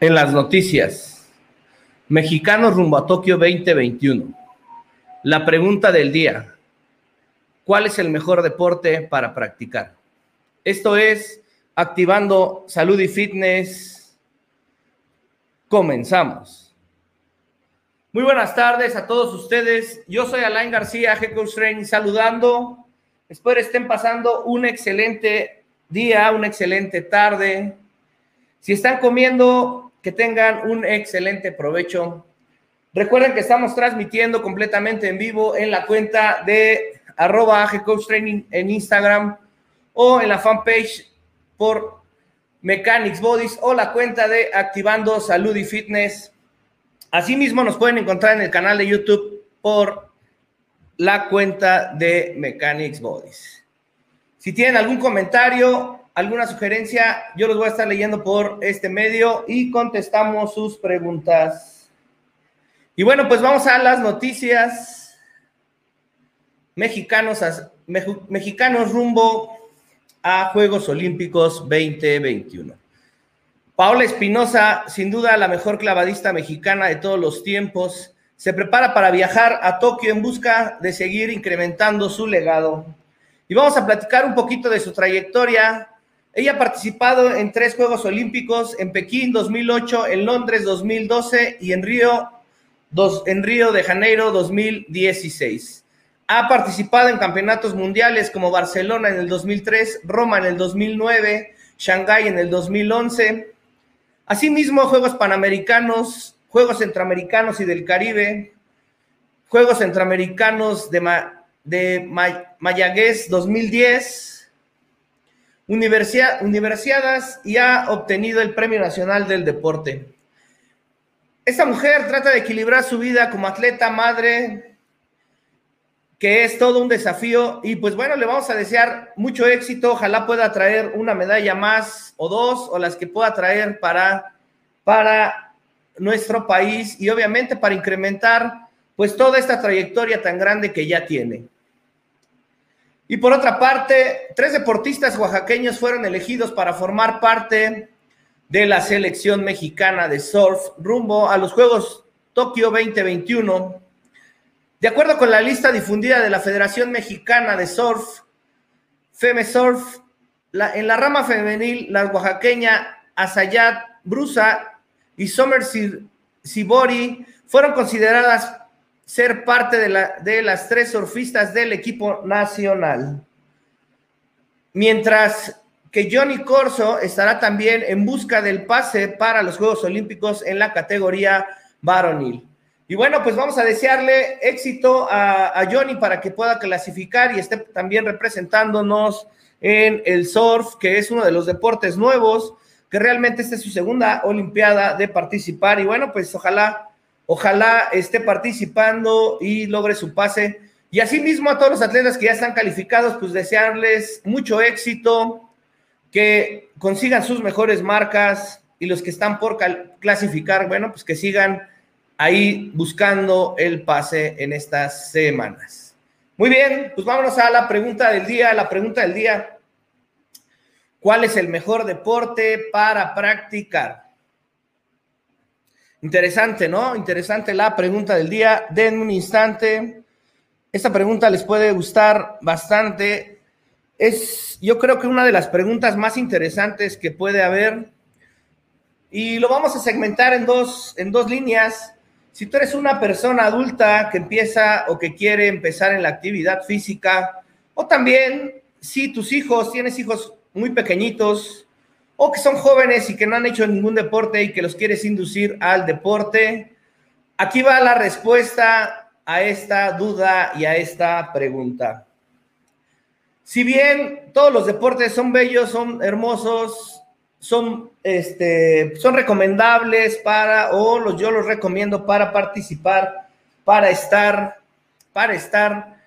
En las noticias, mexicanos rumbo a Tokio 2021. La pregunta del día, ¿cuál es el mejor deporte para practicar? Esto es activando salud y fitness. Comenzamos. Muy buenas tardes a todos ustedes. Yo soy Alain García, Head Coach saludando. Espero estén pasando un excelente día, una excelente tarde. Si están comiendo, que tengan un excelente provecho. Recuerden que estamos transmitiendo completamente en vivo en la cuenta de arroba Training en Instagram o en la fanpage por Mechanics Bodies o la cuenta de Activando Salud y Fitness. Asimismo, nos pueden encontrar en el canal de YouTube por la cuenta de Mechanics Bodies. Si tienen algún comentario alguna sugerencia, yo los voy a estar leyendo por este medio y contestamos sus preguntas. Y bueno, pues vamos a las noticias. Mexicanos, mexicanos rumbo a Juegos Olímpicos 2021. Paola Espinosa, sin duda la mejor clavadista mexicana de todos los tiempos, se prepara para viajar a Tokio en busca de seguir incrementando su legado. Y vamos a platicar un poquito de su trayectoria, ella ha participado en tres Juegos Olímpicos, en Pekín 2008, en Londres 2012 y en Río, en Río de Janeiro 2016. Ha participado en campeonatos mundiales como Barcelona en el 2003, Roma en el 2009, Shanghái en el 2011. Asimismo, Juegos Panamericanos, Juegos Centroamericanos y del Caribe, Juegos Centroamericanos de, de Mayagüez 2010, Universidad, universidades y ha obtenido el Premio Nacional del Deporte. Esta mujer trata de equilibrar su vida como atleta, madre, que es todo un desafío. Y pues bueno, le vamos a desear mucho éxito. Ojalá pueda traer una medalla más o dos o las que pueda traer para, para nuestro país y obviamente para incrementar pues toda esta trayectoria tan grande que ya tiene. Y por otra parte, tres deportistas oaxaqueños fueron elegidos para formar parte de la selección mexicana de surf rumbo a los Juegos Tokio 2021. De acuerdo con la lista difundida de la Federación Mexicana de Surf, FEMESURF, la, en la rama femenil, la oaxaqueña Asayat Brusa y Somer Sibori fueron consideradas ser parte de, la, de las tres surfistas del equipo nacional. Mientras que Johnny Corso estará también en busca del pase para los Juegos Olímpicos en la categoría varonil. Y bueno, pues vamos a desearle éxito a, a, Johnny para que pueda clasificar y esté también representándonos en el surf, que es uno de los deportes nuevos, que realmente esta es su segunda Olimpiada de participar. Y bueno, pues ojalá Ojalá esté participando y logre su pase. Y asimismo a todos los atletas que ya están calificados, pues desearles mucho éxito, que consigan sus mejores marcas y los que están por clasificar, bueno, pues que sigan ahí buscando el pase en estas semanas. Muy bien, pues vámonos a la pregunta del día. La pregunta del día, ¿cuál es el mejor deporte para practicar? Interesante, ¿no? Interesante la pregunta del día. Den un instante. Esta pregunta les puede gustar bastante. Es, yo creo que una de las preguntas más interesantes que puede haber. Y lo vamos a segmentar en dos, en dos líneas. Si tú eres una persona adulta que empieza o que quiere empezar en la actividad física, o también si tus hijos, tienes hijos muy pequeñitos, o que son jóvenes y que no han hecho ningún deporte y que los quieres inducir al deporte. Aquí va la respuesta a esta duda y a esta pregunta. Si bien todos los deportes son bellos, son hermosos, son, este, son recomendables para, o los, yo los recomiendo para participar, para estar, para estar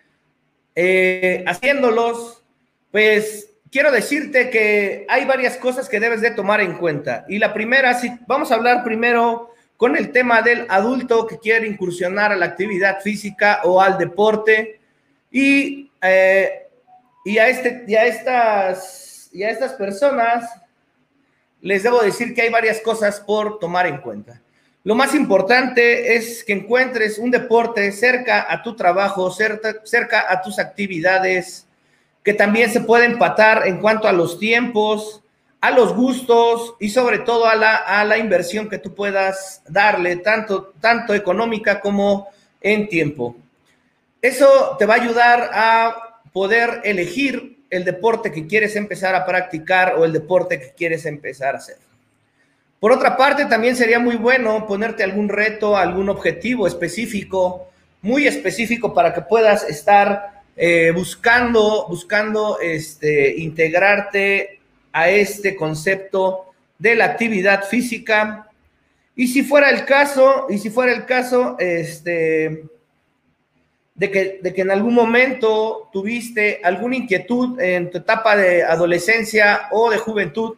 eh, haciéndolos, pues quiero decirte que hay varias cosas que debes de tomar en cuenta. Y la primera, si vamos a hablar primero con el tema del adulto que quiere incursionar a la actividad física o al deporte y, eh, y, a, este, y, a, estas, y a estas personas les debo decir que hay varias cosas por tomar en cuenta. Lo más importante es que encuentres un deporte cerca a tu trabajo, cerca, a tus actividades, que también se puede empatar en cuanto a los tiempos, a los gustos y sobre todo a la, a la inversión que tú puedas darle, tanto, tanto económica como en tiempo. Eso te va a ayudar a poder elegir el deporte que quieres empezar a practicar o el deporte que quieres empezar a hacer. Por otra parte, también sería muy bueno ponerte algún reto, algún objetivo específico, muy específico para que puedas estar eh, buscando, buscando este, integrarte a este concepto de la actividad física. Y si fuera el caso, y si fuera el caso, este, de que, de que en algún momento tuviste alguna inquietud en tu etapa de adolescencia o de juventud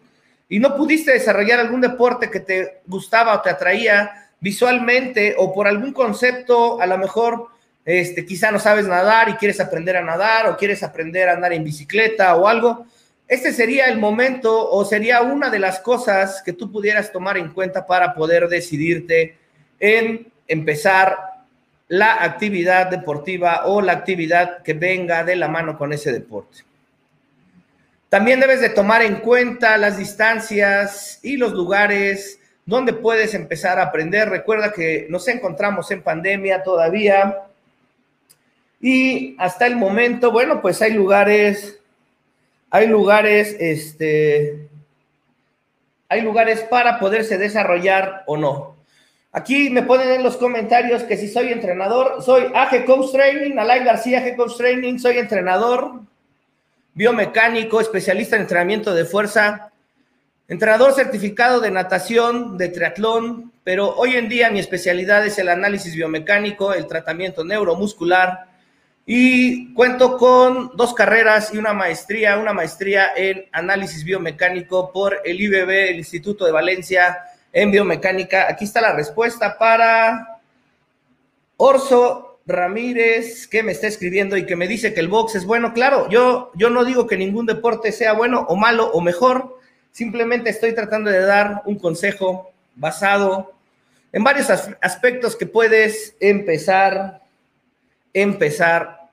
y no pudiste desarrollar algún deporte que te gustaba o te atraía visualmente o por algún concepto, a lo mejor este, quizá no sabes nadar y quieres aprender a nadar o quieres aprender a andar en bicicleta o algo, este sería el momento o sería una de las cosas que tú pudieras tomar en cuenta para poder decidirte en empezar la actividad deportiva o la actividad que venga de la mano con ese deporte. También debes de tomar en cuenta las distancias y los lugares donde puedes empezar a aprender. Recuerda que nos encontramos en pandemia todavía y hasta el momento, bueno, pues hay lugares, hay lugares, este, hay lugares para poderse desarrollar o no. Aquí me ponen en los comentarios que si soy entrenador, soy AG Coach Training, Alain García AG Coach Training, soy entrenador, biomecánico, especialista en entrenamiento de fuerza, entrenador certificado de natación, de triatlón, pero hoy en día mi especialidad es el análisis biomecánico, el tratamiento neuromuscular y cuento con dos carreras y una maestría, una maestría en análisis biomecánico por el IBB, el Instituto de Valencia en biomecánica. Aquí está la respuesta para Orso Ramírez, que me está escribiendo y que me dice que el box es bueno. Claro, yo, yo no digo que ningún deporte sea bueno o malo o mejor, simplemente estoy tratando de dar un consejo basado en varios aspectos que puedes empezar, empezar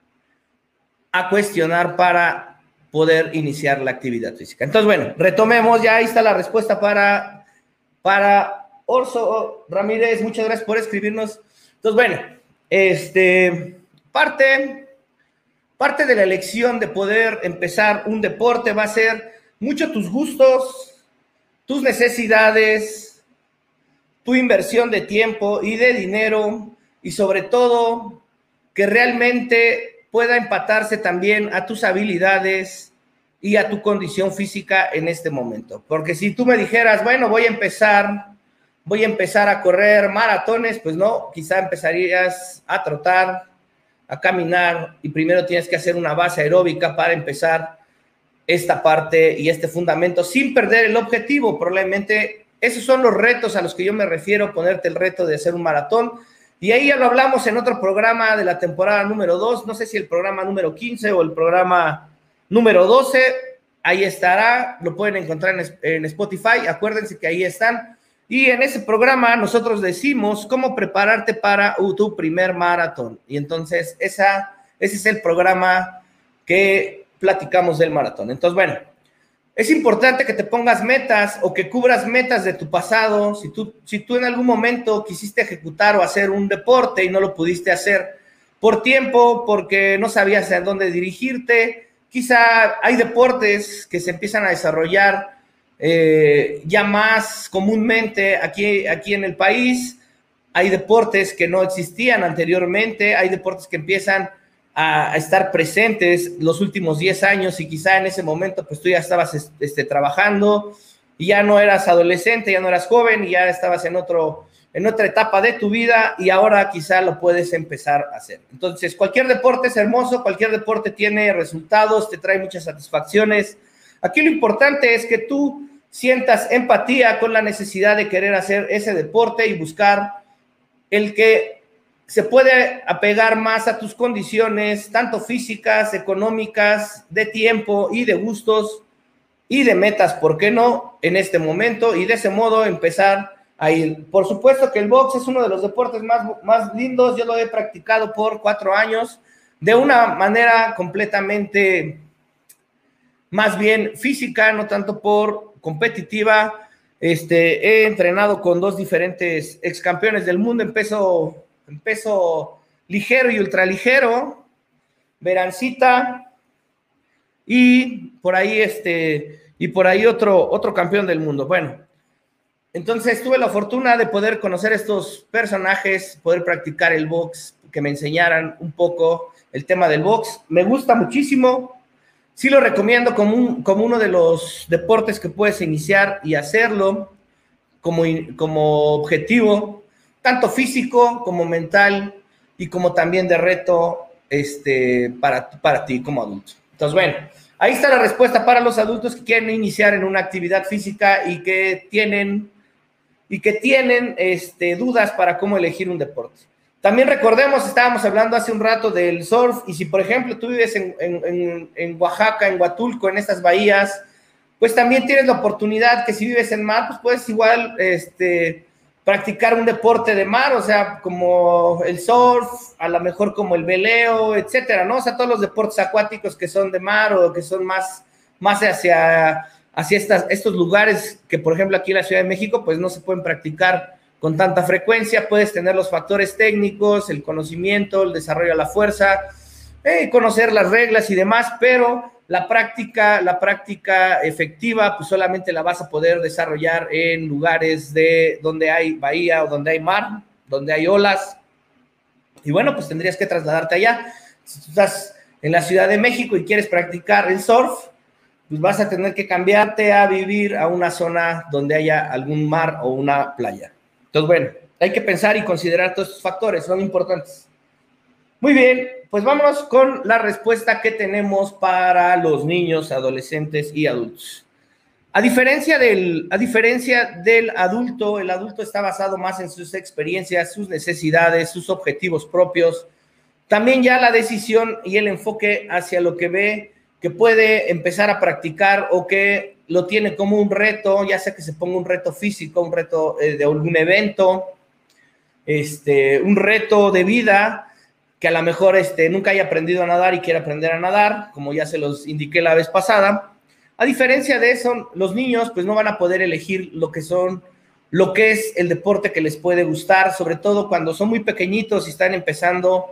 a cuestionar para poder iniciar la actividad física. Entonces, bueno, retomemos, ya ahí está la respuesta para para Orso Ramírez, muchas gracias por escribirnos. Entonces, bueno, este, parte, parte de la elección de poder empezar un deporte va a ser mucho tus gustos, tus necesidades, tu inversión de tiempo y de dinero y sobre todo que realmente pueda empatarse también a tus habilidades y a tu condición física en este momento. Porque si tú me dijeras, bueno, voy a empezar, voy a empezar a correr maratones, pues no, quizá empezarías a trotar, a caminar y primero tienes que hacer una base aeróbica para empezar esta parte y este fundamento sin perder el objetivo. Probablemente esos son los retos a los que yo me refiero, ponerte el reto de hacer un maratón. Y ahí ya lo hablamos en otro programa de la temporada número 2, no sé si el programa número 15 o el programa número 12. Ahí estará, lo pueden encontrar en, Spotify. Acuérdense que ahí están. Y en ese programa nosotros decimos cómo prepararte para tu primer maratón. Y entonces ese es el programa que platicamos del maratón. Entonces, bueno, es importante que te pongas metas o que cubras metas de tu pasado. Si tú, si tú en algún momento quisiste ejecutar o hacer un deporte y no lo pudiste hacer por tiempo, porque no sabías a dónde dirigirte, quizá hay deportes que se empiezan a desarrollar eh, ya más comúnmente aquí, aquí en el país. Hay deportes que no existían anteriormente, hay deportes que empiezan a, estar presentes los últimos 10 años y quizá en ese momento pues tú ya estabas este, trabajando y ya no eras adolescente, ya no eras joven y ya estabas en otro, en otra etapa de tu vida y ahora quizá lo puedes empezar a hacer. Entonces, cualquier deporte es hermoso, cualquier deporte tiene resultados, te trae muchas satisfacciones. Aquí lo importante es que tú sientas empatía con la necesidad de querer hacer ese deporte y buscar el que se puede apegar más a tus condiciones, tanto físicas, económicas, de tiempo y de gustos, y de metas, ¿por qué no? En este momento y de ese modo empezar a ir. Por supuesto que el box es uno de los deportes más, más lindos, yo lo he practicado por cuatro años de una manera completamente más bien física, no tanto por competitiva. Este, he entrenado con dos diferentes ex campeones del mundo en peso, peso ligero y ultraligero, Verancita y por ahí este y por ahí otro otro campeón del mundo. Bueno, entonces tuve la fortuna de poder conocer estos personajes, poder practicar el box, que me enseñaran un poco el tema del box. Me gusta muchísimo. Sí lo recomiendo como, como uno de los deportes que puedes iniciar y hacerlo como, como objetivo, tanto físico como mental y como también de reto este, para, para ti como adulto. Entonces, bueno, ahí está la respuesta para los adultos que quieren iniciar en una actividad física y que tienen, y que tienen este, dudas para cómo elegir un deporte. También recordemos, estábamos hablando hace un rato del surf, y si por ejemplo tú vives en, en, en, Oaxaca, en Huatulco, en estas bahías, pues también tienes la oportunidad que si vives en mar, pues puedes igual este, practicar un deporte de mar, o sea, como el surf, a lo mejor como el veleo, etcétera, ¿no? O sea, todos los deportes acuáticos que son de mar o que son más, más hacia, hacia estos lugares que, por ejemplo, aquí en la Ciudad de México, pues no se pueden practicar con tanta frecuencia, puedes tener los factores técnicos, el conocimiento, el desarrollo de la fuerza, eh, conocer las reglas y demás, pero la práctica, la práctica efectiva, pues solamente la vas a poder desarrollar en lugares de donde hay bahía o donde hay mar, donde hay olas. Y bueno, pues tendrías que trasladarte allá. Si tú estás en la Ciudad de México y quieres practicar el surf, pues vas a tener que cambiarte a vivir a una zona donde haya algún mar o una playa. Entonces, bueno, hay que pensar y considerar todos estos factores, son importantes. Muy bien, pues vámonos con la respuesta que tenemos para los niños, adolescentes y adultos. A diferencia, del, a diferencia del adulto, el adulto está basado más en sus experiencias, sus necesidades, sus objetivos propios. También ya la decisión y el enfoque hacia lo que ve que puede empezar a practicar o que lo tiene como un reto, ya sea que se ponga un reto físico, un reto eh, de algún evento, este, un reto de vida, que a lo mejor este, nunca haya aprendido a nadar y quiere aprender a nadar, como ya se los indiqué la vez pasada. A diferencia de eso, los niños pues no van a poder elegir lo que son, lo que es el deporte que les puede gustar, sobre todo cuando son muy pequeñitos y están empezando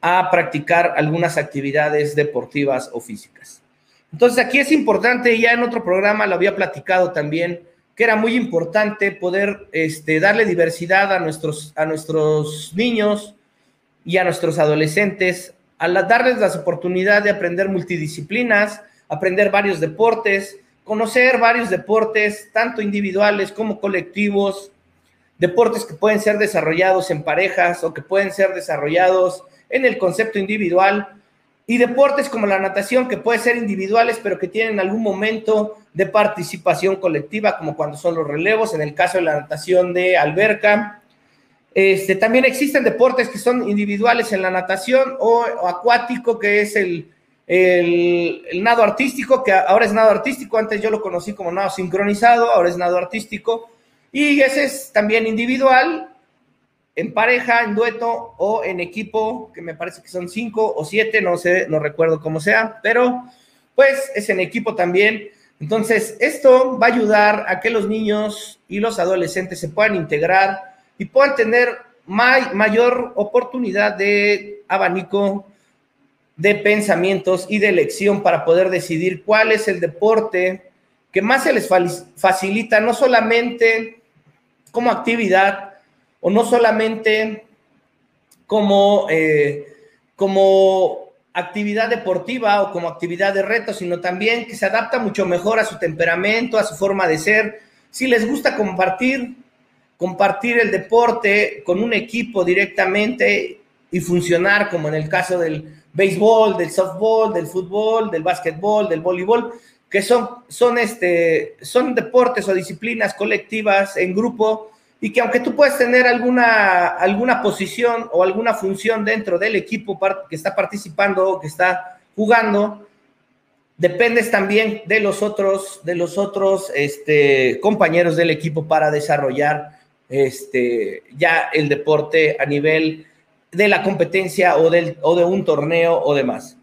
a practicar algunas actividades deportivas o físicas. Entonces aquí es importante, ya en otro programa lo había platicado también, que era muy importante poder este, darle diversidad a nuestros, a nuestros niños y a nuestros adolescentes, a darles la oportunidad de aprender multidisciplinas, aprender varios deportes, conocer varios deportes, tanto individuales como colectivos, deportes que pueden ser desarrollados en parejas o que pueden ser desarrollados en el concepto individual y deportes como la natación, que puede ser individuales, pero que tienen algún momento de participación colectiva, como cuando son los relevos, en el caso de la natación de alberca. Este, también existen deportes que son individuales en la natación o, acuático, que es el, el, el, nado artístico, que ahora es nado artístico, antes yo lo conocí como nado sincronizado, ahora es nado artístico, y ese es también individual, en pareja, en dueto o en equipo, que me parece que son cinco o siete, no sé, no recuerdo cómo sea, pero pues es en equipo también. Entonces, esto va a ayudar a que los niños y los adolescentes se puedan integrar y puedan tener mayor oportunidad de abanico de pensamientos y de elección para poder decidir cuál es el deporte que más se les facilita, no solamente como actividad, o no solamente como, eh, como actividad deportiva o como actividad de reto, sino también que se adapta mucho mejor a su temperamento, a su forma de ser. Si les gusta compartir, compartir el deporte con un equipo directamente y funcionar como en el caso del béisbol, del softball, del fútbol, del básquetbol, del voleibol, que son, son, este, son deportes o disciplinas colectivas en grupo y que aunque tú puedes tener alguna, alguna posición o alguna función dentro del equipo que está participando o que está jugando, dependes también de los otros, de los otros este, compañeros del equipo para desarrollar este, ya el deporte a nivel de la competencia o, del, o de un torneo o demás.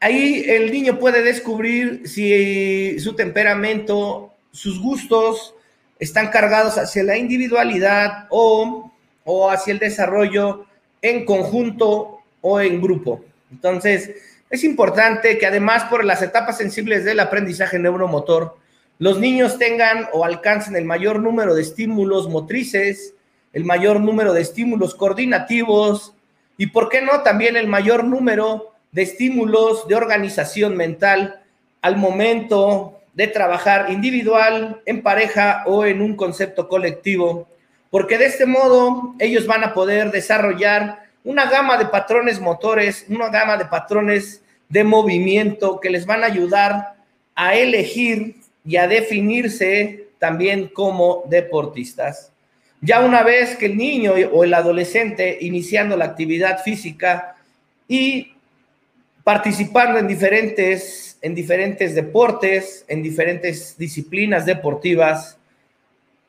Ahí el niño puede descubrir si su temperamento, sus gustos están cargados hacia la individualidad o, o hacia el desarrollo en conjunto o en grupo. Entonces, es importante que además por las etapas sensibles del aprendizaje neuromotor, los niños tengan o alcancen el mayor número de estímulos motrices, el mayor número de estímulos coordinativos y, ¿por qué no?, también el mayor número de estímulos de organización mental al momento de trabajar individual, en pareja o en un concepto colectivo, porque de este modo ellos van a poder desarrollar una gama de patrones motores, una gama de patrones de movimiento que les van a ayudar a elegir y a definirse también como deportistas. Ya una vez que el niño o el adolescente iniciando la actividad física y participando en diferentes, en diferentes deportes, en diferentes disciplinas deportivas,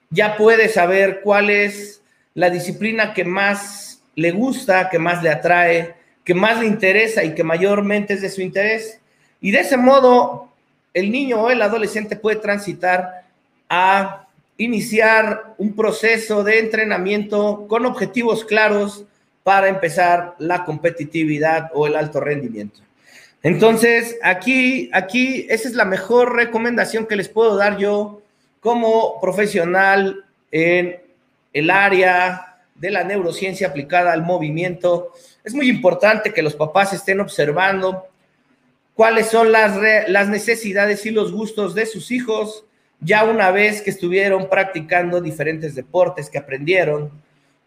ya puede saber cuál es la disciplina que más le gusta, que más le atrae, que más le interesa y que mayormente es de su interés. Y de ese modo, el niño o el adolescente puede transitar a iniciar un proceso de entrenamiento con objetivos claros para empezar la competitividad o el alto rendimiento. Entonces, aquí, aquí, esa es la mejor recomendación que les puedo dar yo como profesional en el área de la neurociencia aplicada al movimiento. Es muy importante que los papás estén observando cuáles son las, necesidades y los gustos de sus hijos ya una vez que estuvieron practicando diferentes deportes que aprendieron.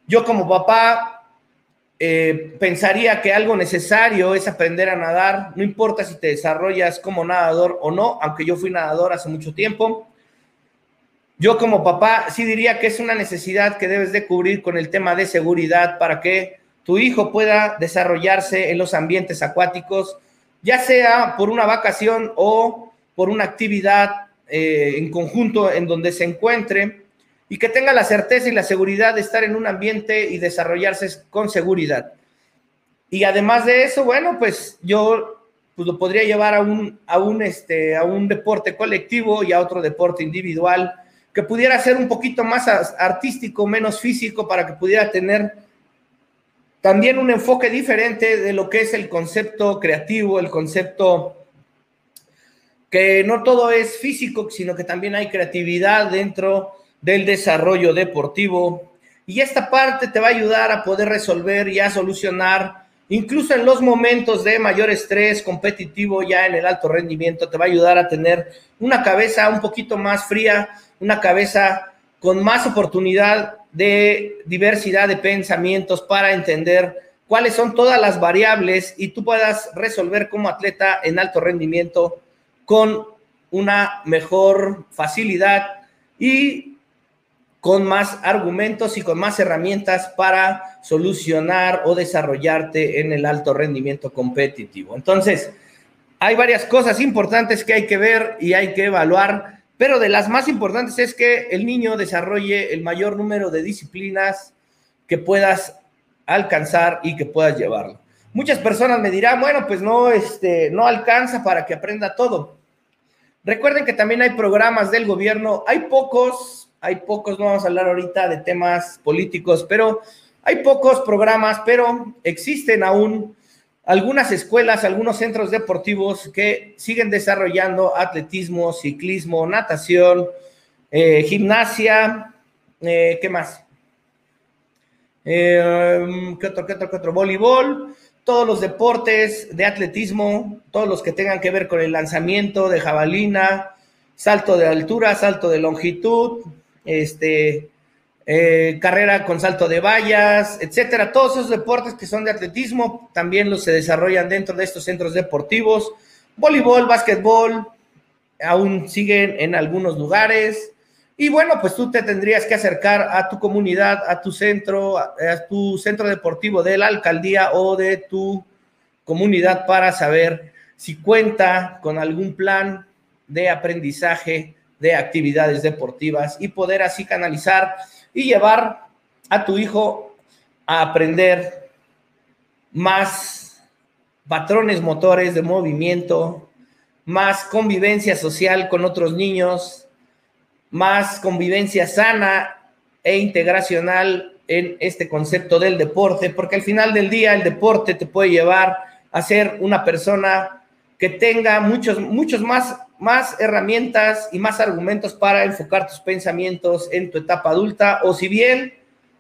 Yo como papá eh, pensaría que algo necesario es aprender a nadar, no importa si te desarrollas como nadador o no, aunque yo fui nadador hace mucho tiempo. Yo como papá sí diría que es una necesidad que debes de cubrir con el tema de seguridad para que tu hijo pueda desarrollarse en los ambientes acuáticos, ya sea por una vacación o por una actividad eh, en conjunto en donde se encuentre y que tenga la certeza y la seguridad de estar en un ambiente y desarrollarse con seguridad. Y además de eso, bueno, pues yo pues lo podría llevar a un, a un, este, a un deporte colectivo y a otro deporte individual que pudiera ser un poquito más artístico, menos físico, para que pudiera tener también un enfoque diferente de lo que es el concepto creativo, el concepto que no todo es físico, sino que también hay creatividad dentro del desarrollo deportivo. Y esta parte te va a ayudar a poder resolver y a solucionar, incluso en los momentos de mayor estrés competitivo, ya en el alto rendimiento, te va a ayudar a tener una cabeza un poquito más fría una cabeza con más oportunidad de diversidad de pensamientos para entender cuáles son todas las variables y tú puedas resolver como atleta en alto rendimiento con una mejor facilidad y con más argumentos y con más herramientas para solucionar o desarrollarte en el alto rendimiento competitivo. Entonces, hay varias cosas importantes que hay que ver y hay que evaluar pero de las más importantes es que el niño desarrolle el mayor número de disciplinas que puedas alcanzar y que puedas llevarlo. Muchas personas me dirán, bueno, pues no, este, no alcanza para que aprenda todo. Recuerden que también hay programas del gobierno, hay pocos, hay pocos, no vamos a hablar ahorita de temas políticos, pero hay pocos programas, pero existen aún algunas escuelas, algunos centros deportivos que siguen desarrollando atletismo, ciclismo, natación, eh, gimnasia, eh, ¿qué más? Eh, ¿qué, otro, qué otro, qué otro? Voleibol, todos los deportes de atletismo, todos los que tengan que ver con el lanzamiento de jabalina, salto de altura, salto de longitud, este, eh, carrera con salto de vallas, etcétera. Todos esos deportes que son de atletismo también los se desarrollan dentro de estos centros deportivos. Voleibol, básquetbol, aún siguen en algunos lugares. Y bueno, pues tú te tendrías que acercar a tu comunidad, a tu centro, a, tu centro deportivo de la alcaldía o de tu comunidad para saber si cuenta con algún plan de aprendizaje de actividades deportivas y poder así canalizar y llevar a tu hijo a aprender más patrones motores de movimiento, más convivencia social con otros niños, más convivencia sana e integracional en este concepto del deporte, porque al final del día el deporte te puede llevar a ser una persona que tenga muchos, muchos más, más herramientas y más argumentos para enfocar tus pensamientos en tu etapa adulta, o si bien,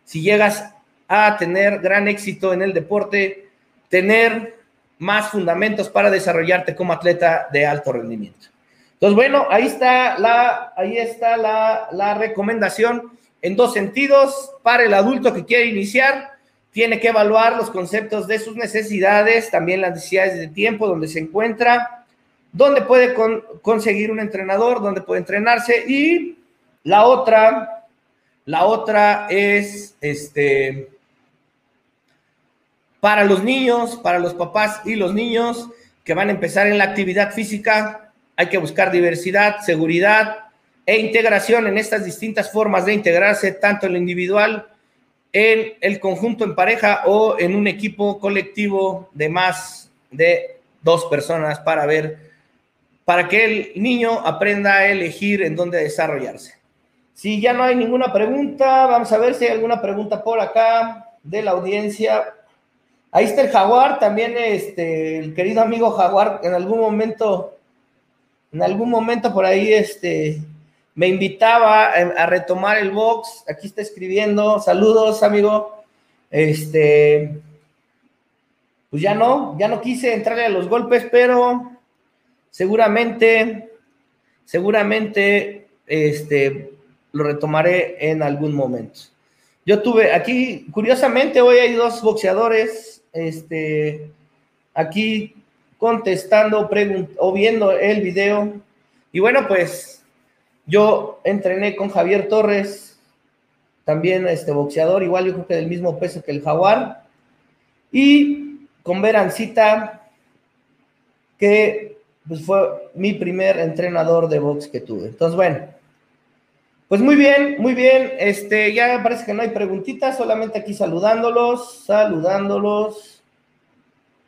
si llegas a tener gran éxito en el deporte, tener más fundamentos para desarrollarte como atleta de alto rendimiento. Entonces, bueno, ahí está la, ahí está la, la recomendación en dos sentidos. Para el adulto que quiere iniciar, tiene que evaluar los conceptos de sus necesidades, también las necesidades de tiempo, donde se encuentra, dónde puede conseguir un entrenador, dónde puede entrenarse. Y la otra, la otra es este para los niños, para los papás y los niños que van a empezar en la actividad física, hay que buscar diversidad, seguridad e integración en estas distintas formas de integrarse, tanto en lo individual, en el conjunto en pareja o en un equipo colectivo de más de dos personas para ver, para que el niño aprenda a elegir en dónde desarrollarse. Si ya no hay ninguna pregunta, vamos a ver si hay alguna pregunta por acá de la audiencia. Ahí está el jaguar, también este, el querido amigo jaguar, en algún momento en algún momento por ahí este, me invitaba a, retomar el box. Aquí está escribiendo. Saludos, amigo. Este, pues ya no, ya no quise entrarle a los golpes, pero seguramente, seguramente, este, lo retomaré en algún momento. Yo tuve aquí, curiosamente, hoy hay dos boxeadores, este, aquí contestando o viendo el video. Y bueno, pues yo entrené con Javier Torres, también este boxeador, igual yo creo que del mismo peso que el jaguar. Y con Verancita, que pues fue mi primer entrenador de box que tuve. Entonces, bueno, pues muy bien, muy bien. Este, ya parece que no hay preguntitas, solamente aquí saludándolos, saludándolos.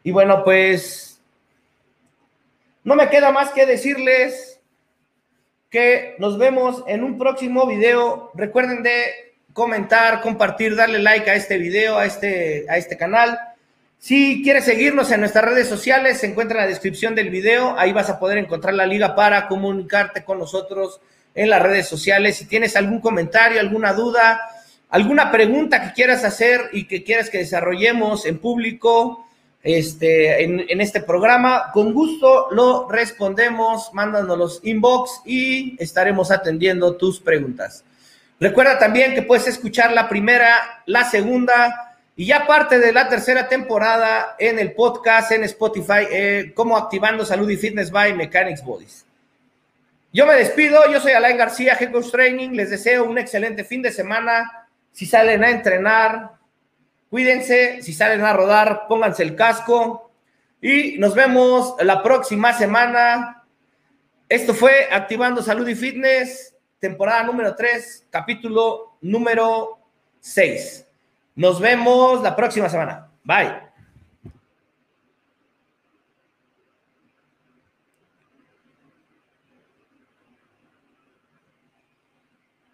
Y bueno, pues no me queda más que decirles que nos vemos en un próximo video. Recuerden de comentar, compartir, darle like a este video, a este, a este canal. Si quieres seguirnos en nuestras redes sociales, se encuentra en la descripción del video. Ahí vas a poder encontrar la liga para comunicarte con nosotros en las redes sociales. Si tienes algún comentario, alguna duda, alguna pregunta que quieras hacer y que quieras que desarrollemos en público, este, en, este programa. Con gusto lo respondemos, mándanos los inbox y estaremos atendiendo tus preguntas. Recuerda también que puedes escuchar la primera, la segunda y ya parte de la tercera temporada en el podcast en Spotify, eh, como Activando Salud y Fitness by Mechanics Bodies. Yo me despido, yo soy Alain García, Head Training, les deseo un excelente fin de semana. Si salen a entrenar, Cuídense, si salen a rodar, pónganse el casco y nos vemos la próxima semana. Esto fue Activando Salud y Fitness, temporada número 3, capítulo número 6. Nos vemos la próxima semana. Bye.